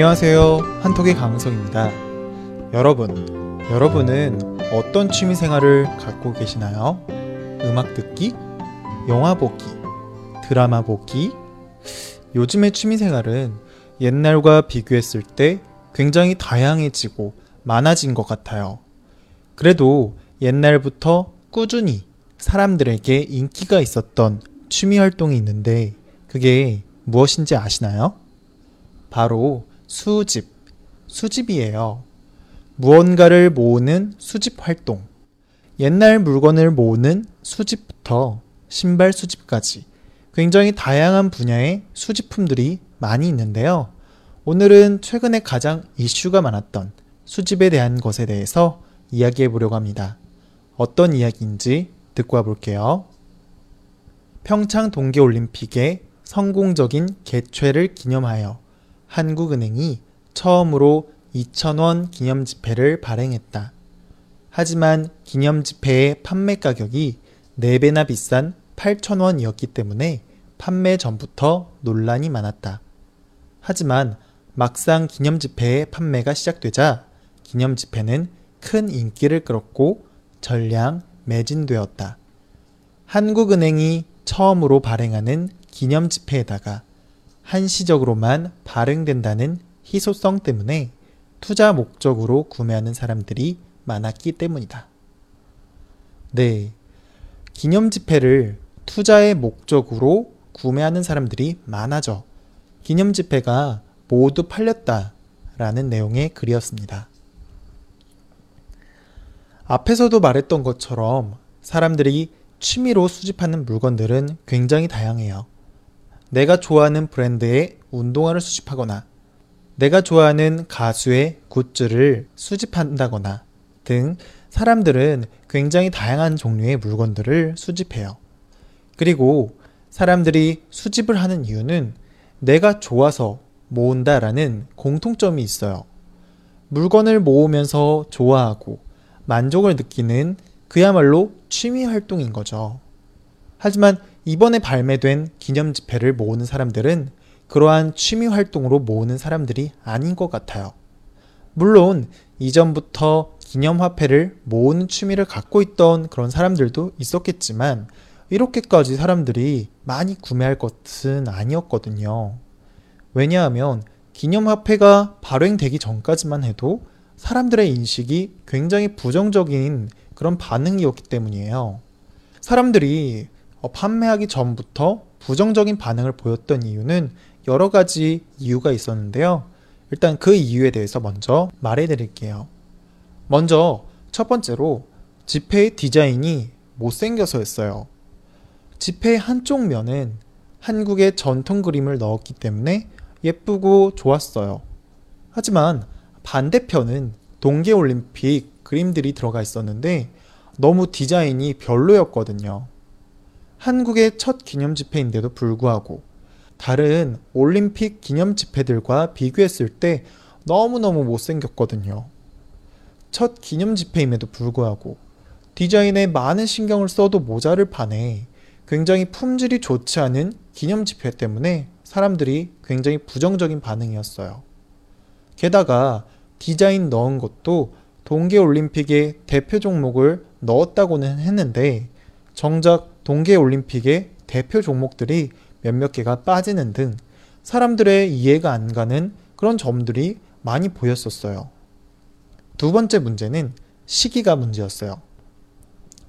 안녕하세요. 한톡의 강성입니다. 여러분, 여러분은 어떤 취미 생활을 갖고 계시나요? 음악 듣기? 영화 보기? 드라마 보기? 요즘의 취미 생활은 옛날과 비교했을 때 굉장히 다양해지고 많아진 것 같아요. 그래도 옛날부터 꾸준히 사람들에게 인기가 있었던 취미 활동이 있는데 그게 무엇인지 아시나요? 바로 수집, 수집이에요. 무언가를 모으는 수집 활동. 옛날 물건을 모으는 수집부터 신발 수집까지 굉장히 다양한 분야의 수집품들이 많이 있는데요. 오늘은 최근에 가장 이슈가 많았던 수집에 대한 것에 대해서 이야기해 보려고 합니다. 어떤 이야기인지 듣고 와볼게요. 평창 동계올림픽의 성공적인 개최를 기념하여 한국은행이 처음으로 2,000원 기념 지폐를 발행했다. 하지만 기념 지폐의 판매 가격이 4배나 비싼 8,000원이었기 때문에 판매 전부터 논란이 많았다. 하지만 막상 기념 지폐의 판매가 시작되자 기념 지폐는 큰 인기를 끌었고 전량 매진되었다. 한국은행이 처음으로 발행하는 기념 지폐에다가 한시적으로만 발행된다는 희소성 때문에 투자 목적으로 구매하는 사람들이 많았기 때문이다. 네. 기념 지폐를 투자의 목적으로 구매하는 사람들이 많아져 기념 지폐가 모두 팔렸다 라는 내용의 글이었습니다. 앞에서도 말했던 것처럼 사람들이 취미로 수집하는 물건들은 굉장히 다양해요. 내가 좋아하는 브랜드의 운동화를 수집하거나 내가 좋아하는 가수의 굿즈를 수집한다거나 등 사람들은 굉장히 다양한 종류의 물건들을 수집해요. 그리고 사람들이 수집을 하는 이유는 내가 좋아서 모은다라는 공통점이 있어요. 물건을 모으면서 좋아하고 만족을 느끼는 그야말로 취미 활동인 거죠. 하지만 이번에 발매된 기념 지폐를 모으는 사람들은 그러한 취미 활동으로 모으는 사람들이 아닌 것 같아요. 물론 이전부터 기념화폐를 모으는 취미를 갖고 있던 그런 사람들도 있었겠지만 이렇게까지 사람들이 많이 구매할 것은 아니었거든요. 왜냐하면 기념화폐가 발행되기 전까지만 해도 사람들의 인식이 굉장히 부정적인 그런 반응이었기 때문이에요. 사람들이 어, 판매하기 전부터 부정적인 반응을 보였던 이유는 여러 가지 이유가 있었는데요. 일단 그 이유에 대해서 먼저 말해 드릴게요. 먼저 첫 번째로 지폐의 디자인이 못생겨서였어요. 지폐의 한쪽 면은 한국의 전통 그림을 넣었기 때문에 예쁘고 좋았어요. 하지만 반대편은 동계올림픽 그림들이 들어가 있었는데 너무 디자인이 별로였거든요. 한국의 첫 기념 집회인데도 불구하고 다른 올림픽 기념 집회들과 비교했을 때 너무너무 못생겼거든요. 첫 기념 집회임에도 불구하고 디자인에 많은 신경을 써도 모자를 판에 굉장히 품질이 좋지 않은 기념 집회 때문에 사람들이 굉장히 부정적인 반응이었어요. 게다가 디자인 넣은 것도 동계올림픽의 대표 종목을 넣었다고는 했는데 정작 동계올림픽의 대표 종목들이 몇몇 개가 빠지는 등 사람들의 이해가 안 가는 그런 점들이 많이 보였었어요. 두 번째 문제는 시기가 문제였어요.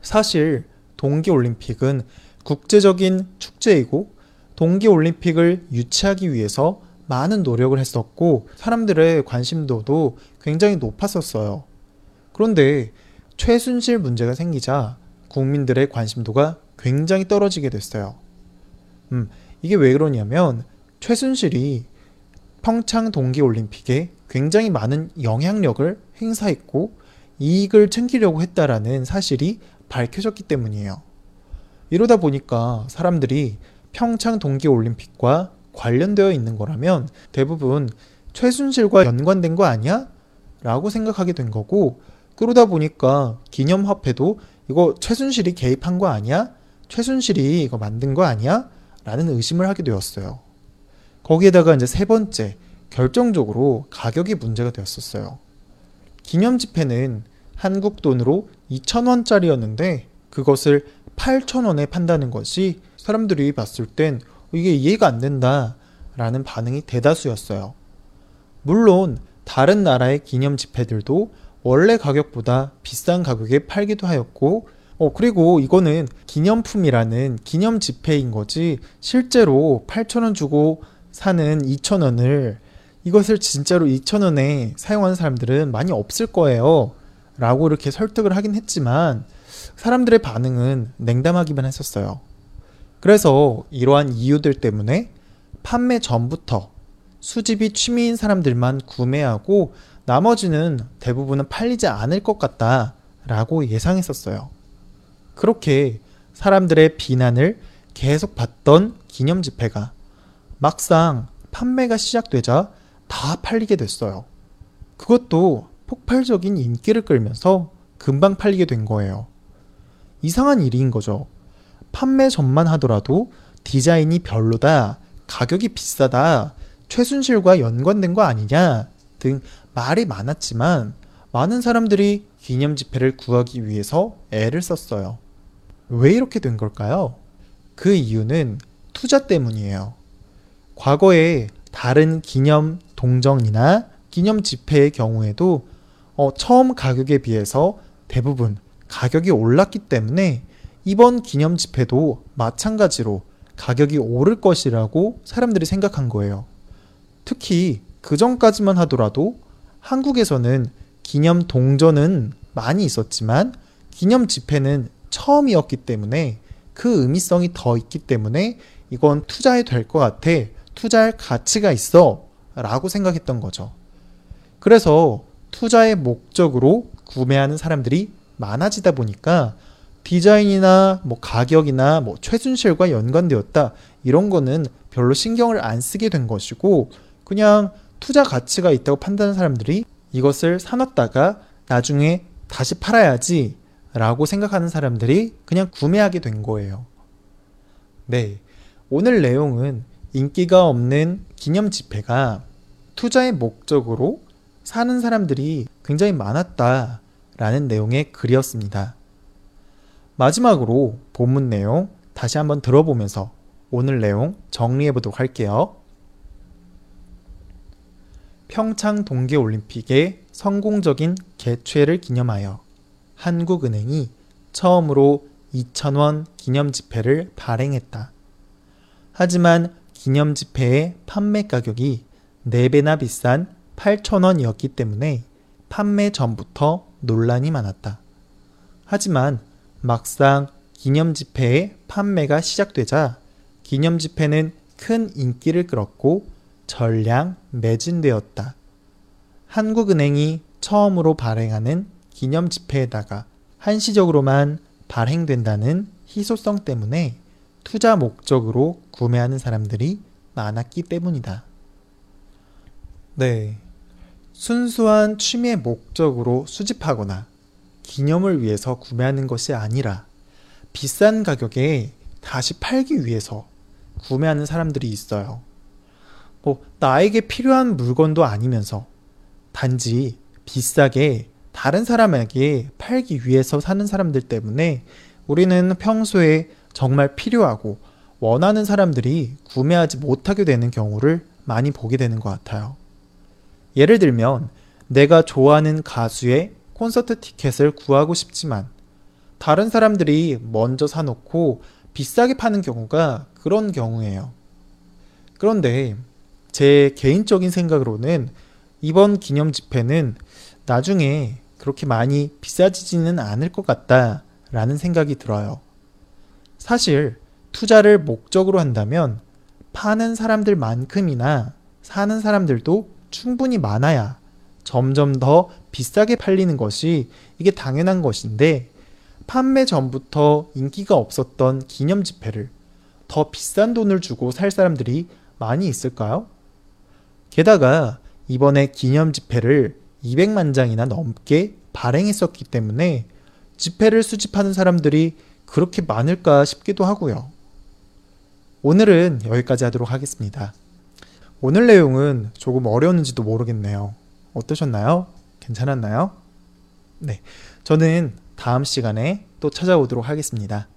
사실 동계올림픽은 국제적인 축제이고 동계올림픽을 유치하기 위해서 많은 노력을 했었고 사람들의 관심도도 굉장히 높았었어요. 그런데 최순실 문제가 생기자 국민들의 관심도가 굉장히 떨어지게 됐어요. 음, 이게 왜 그러냐면 최순실이 평창 동계올림픽에 굉장히 많은 영향력을 행사했고 이익을 챙기려고 했다라는 사실이 밝혀졌기 때문이에요. 이러다 보니까 사람들이 평창 동계올림픽과 관련되어 있는 거라면 대부분 최순실과 연관된 거 아니야? 라고 생각하게 된 거고 그러다 보니까 기념화폐도 이거 최순실이 개입한 거 아니야? 최순실이 이거 만든 거 아니야? 라는 의심을 하게 되었어요. 거기에다가 이제 세 번째, 결정적으로 가격이 문제가 되었었어요. 기념 지폐는 한국 돈으로 2,000원짜리였는데 그것을 8,000원에 판다는 것이 사람들이 봤을 땐 이게 이해가 안 된다 라는 반응이 대다수였어요. 물론 다른 나라의 기념 지폐들도 원래 가격보다 비싼 가격에 팔기도 하였고 어, 그리고 이거는 기념품이라는 기념 지폐인 거지 실제로 8,000원 주고 사는 2,000원을 이것을 진짜로 2,000원에 사용하는 사람들은 많이 없을 거예요. 라고 이렇게 설득을 하긴 했지만 사람들의 반응은 냉담하기만 했었어요. 그래서 이러한 이유들 때문에 판매 전부터 수집이 취미인 사람들만 구매하고 나머지는 대부분은 팔리지 않을 것 같다 라고 예상했었어요. 그렇게 사람들의 비난을 계속 받던 기념 지폐가 막상 판매가 시작되자 다 팔리게 됐어요. 그것도 폭발적인 인기를 끌면서 금방 팔리게 된 거예요. 이상한 일인 거죠. 판매 전만 하더라도 디자인이 별로다, 가격이 비싸다, 최순실과 연관된 거 아니냐 등 말이 많았지만 많은 사람들이 기념 지폐를 구하기 위해서 애를 썼어요. 왜 이렇게 된 걸까요? 그 이유는 투자 때문이에요. 과거에 다른 기념 동정이나 기념 지폐의 경우에도 어, 처음 가격에 비해서 대부분 가격이 올랐기 때문에 이번 기념 지폐도 마찬가지로 가격이 오를 것이라고 사람들이 생각한 거예요. 특히 그 전까지만 하더라도 한국에서는 기념 동전은 많이 있었지만 기념 지폐는 처음이었기 때문에 그 의미성이 더 있기 때문에 이건 투자해 될 것 같아. 투자할 가치가 있어. 라고 생각했던 거죠. 그래서 투자의 목적으로 구매하는 사람들이 많아지다 보니까 디자인이나 뭐 가격이나 뭐 최순실과 연관되었다 이런 거는 별로 신경을 안 쓰게 된 것이고 그냥 투자 가치가 있다고 판단하는 사람들이 이것을 사놨다가 나중에 다시 팔아야지 라고 생각하는 사람들이 그냥 구매하게 된 거예요. 네. 오늘 내용은 인기가 없는 기념 지폐가 투자의 목적으로 사는 사람들이 굉장히 많았다 라는 내용의 글이었습니다. 마지막으로 본문 내용 다시 한번 들어보면서 오늘 내용 정리해 보도록 할게요. 평창 동계올림픽의 성공적인 개최를 기념하여 한국은행이 처음으로 2,000원 기념 지폐를 발행했다. 하지만 기념 지폐의 판매 가격이 4배나 비싼 8,000원이었기 때문에 판매 전부터 논란이 많았다. 하지만 막상 기념 지폐의 판매가 시작되자 기념 지폐는 큰 인기를 끌었고 전량 매진되었다. 한국은행이 처음으로 발행하는 기념 지폐에다가 한시적으로만 발행된다는 희소성 때문에 투자 목적으로 구매하는 사람들이 많았기 때문이다. 네. 순수한 취미의 목적으로 수집하거나 기념을 위해서 구매하는 것이 아니라 비싼 가격에 다시 팔기 위해서 구매하는 사람들이 있어요. 뭐, 나에게 필요한 물건도 아니면서 단지 비싸게 다른 사람에게 팔기 위해서 사는 사람들 때문에 우리는 평소에 정말 필요하고 원하는 사람들이 구매하지 못하게 되는 경우를 많이 보게 되는 것 같아요. 예를 들면 내가 좋아하는 가수의 콘서트 티켓을 구하고 싶지만 다른 사람들이 먼저 사놓고 비싸게 파는 경우가 그런 경우예요. 그런데 제 개인적인 생각으로는 이번 기념 집회는 나중에 그렇게 많이 비싸지지는 않을 것 같다라는 생각이 들어요. 사실 투자를 목적으로 한다면 파는 사람들만큼이나 사는 사람들도 충분히 많아야 점점 더 비싸게 팔리는 것이 이게 당연한 것인데 판매 전부터 인기가 없었던 기념 지폐를 더 비싼 돈을 주고 살 사람들이 많이 있을까요? 게다가 이번에 기념 지폐를 200만 장이나 넘게 발행했었기 때문에 지폐를 수집하는 사람들이 그렇게 많을까 싶기도 하고요. 오늘은 여기까지 하도록 하겠습니다. 오늘 내용은 조금 어려웠는지도 모르겠네요. 어떠셨나요? 괜찮았나요? 네. 저는 다음 시간에 또 찾아오도록 하겠습니다.